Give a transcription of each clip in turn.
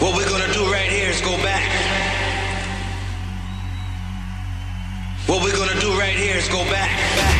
What we're gonna do right here is go back. What we're gonna do right here is go back. back.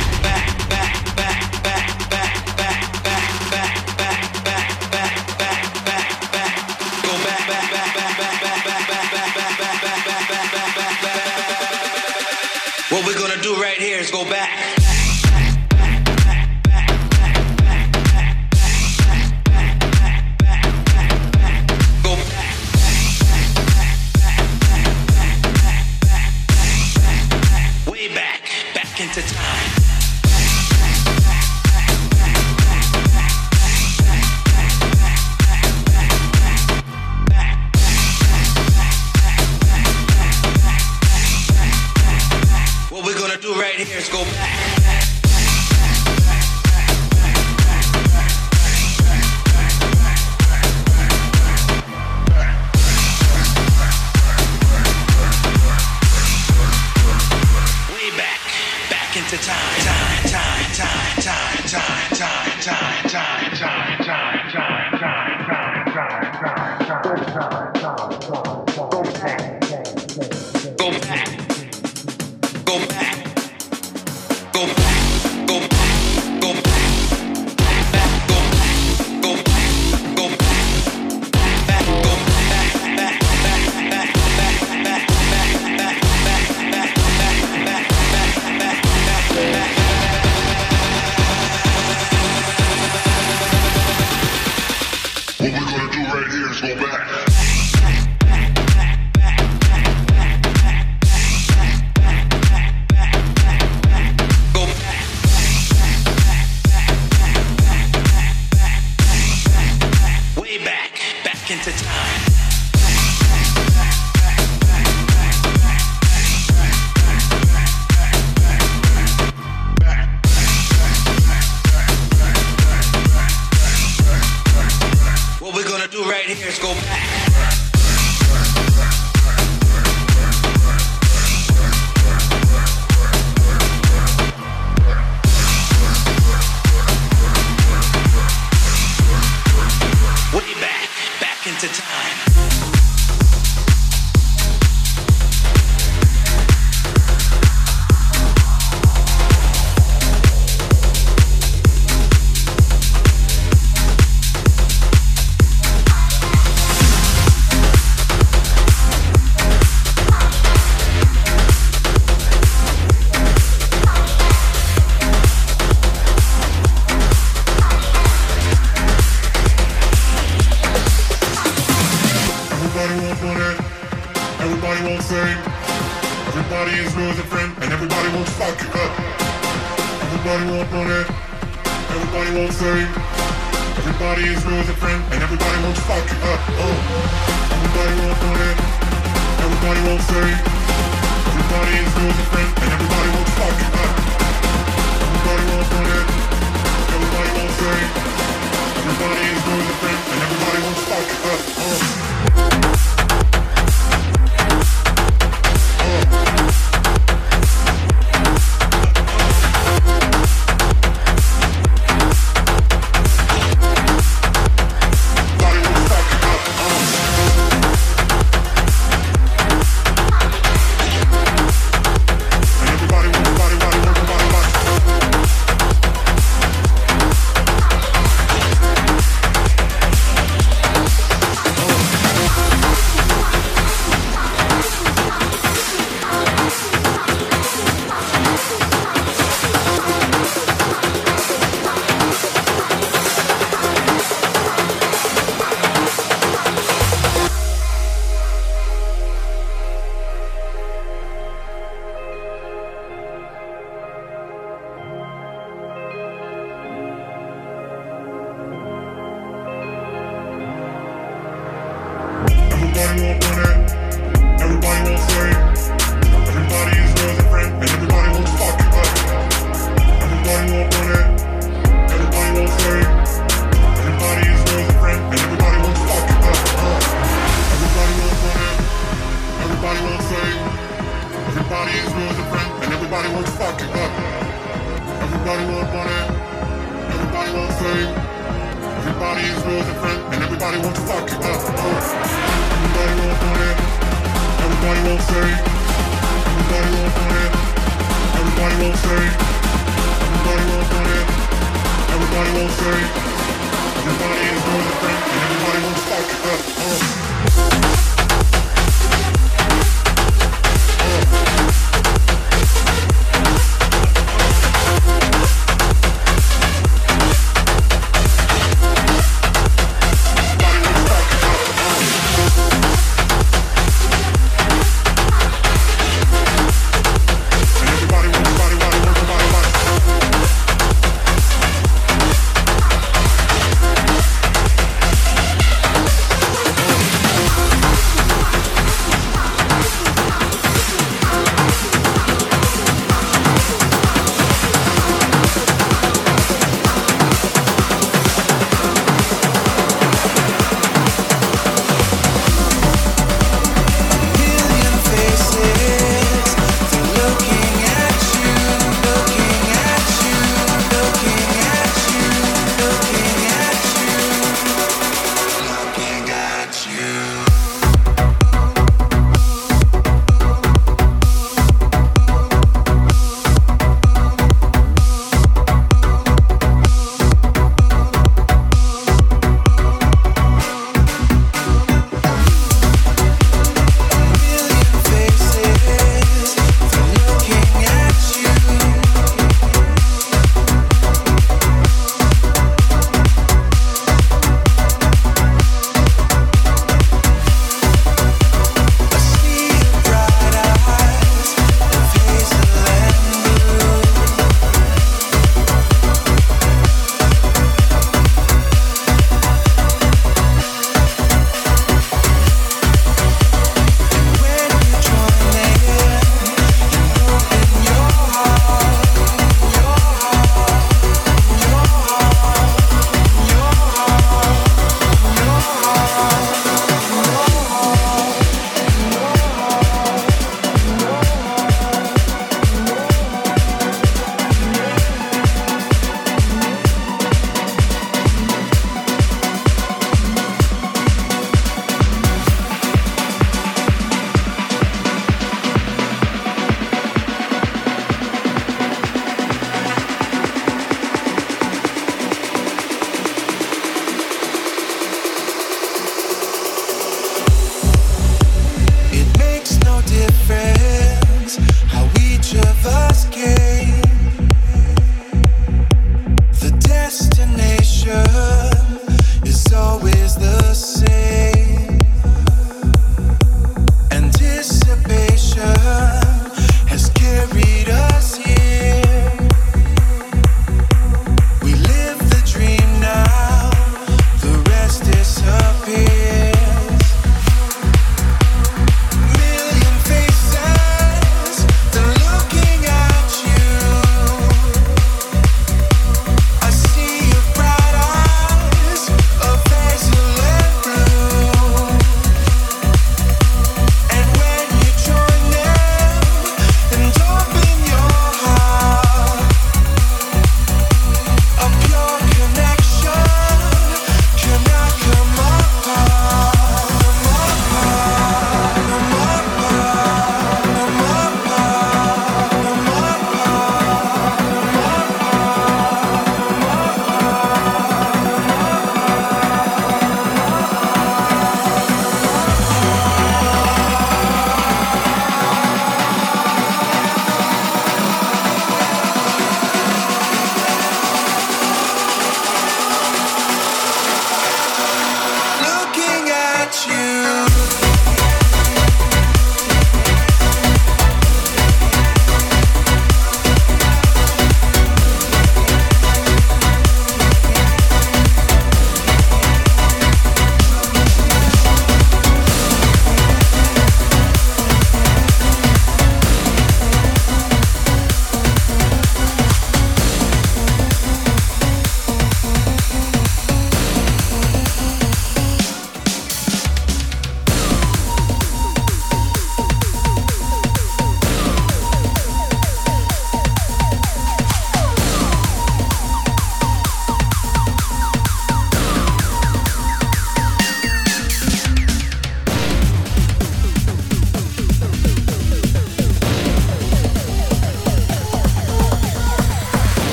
friend, and everybody wants to fuck it up. Everybody wants money, everybody wants fame. Everybody is real as a friend, and everybody wants to fuck it up. Oh. Everybody wants money, everybody wants fame. Everybody is real as a friend, and everybody wants to fuck it up. Everybody wants money, everybody wants fame. Everybody is real as a friend, and everybody wants to fuck it up. Oh.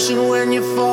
When you fall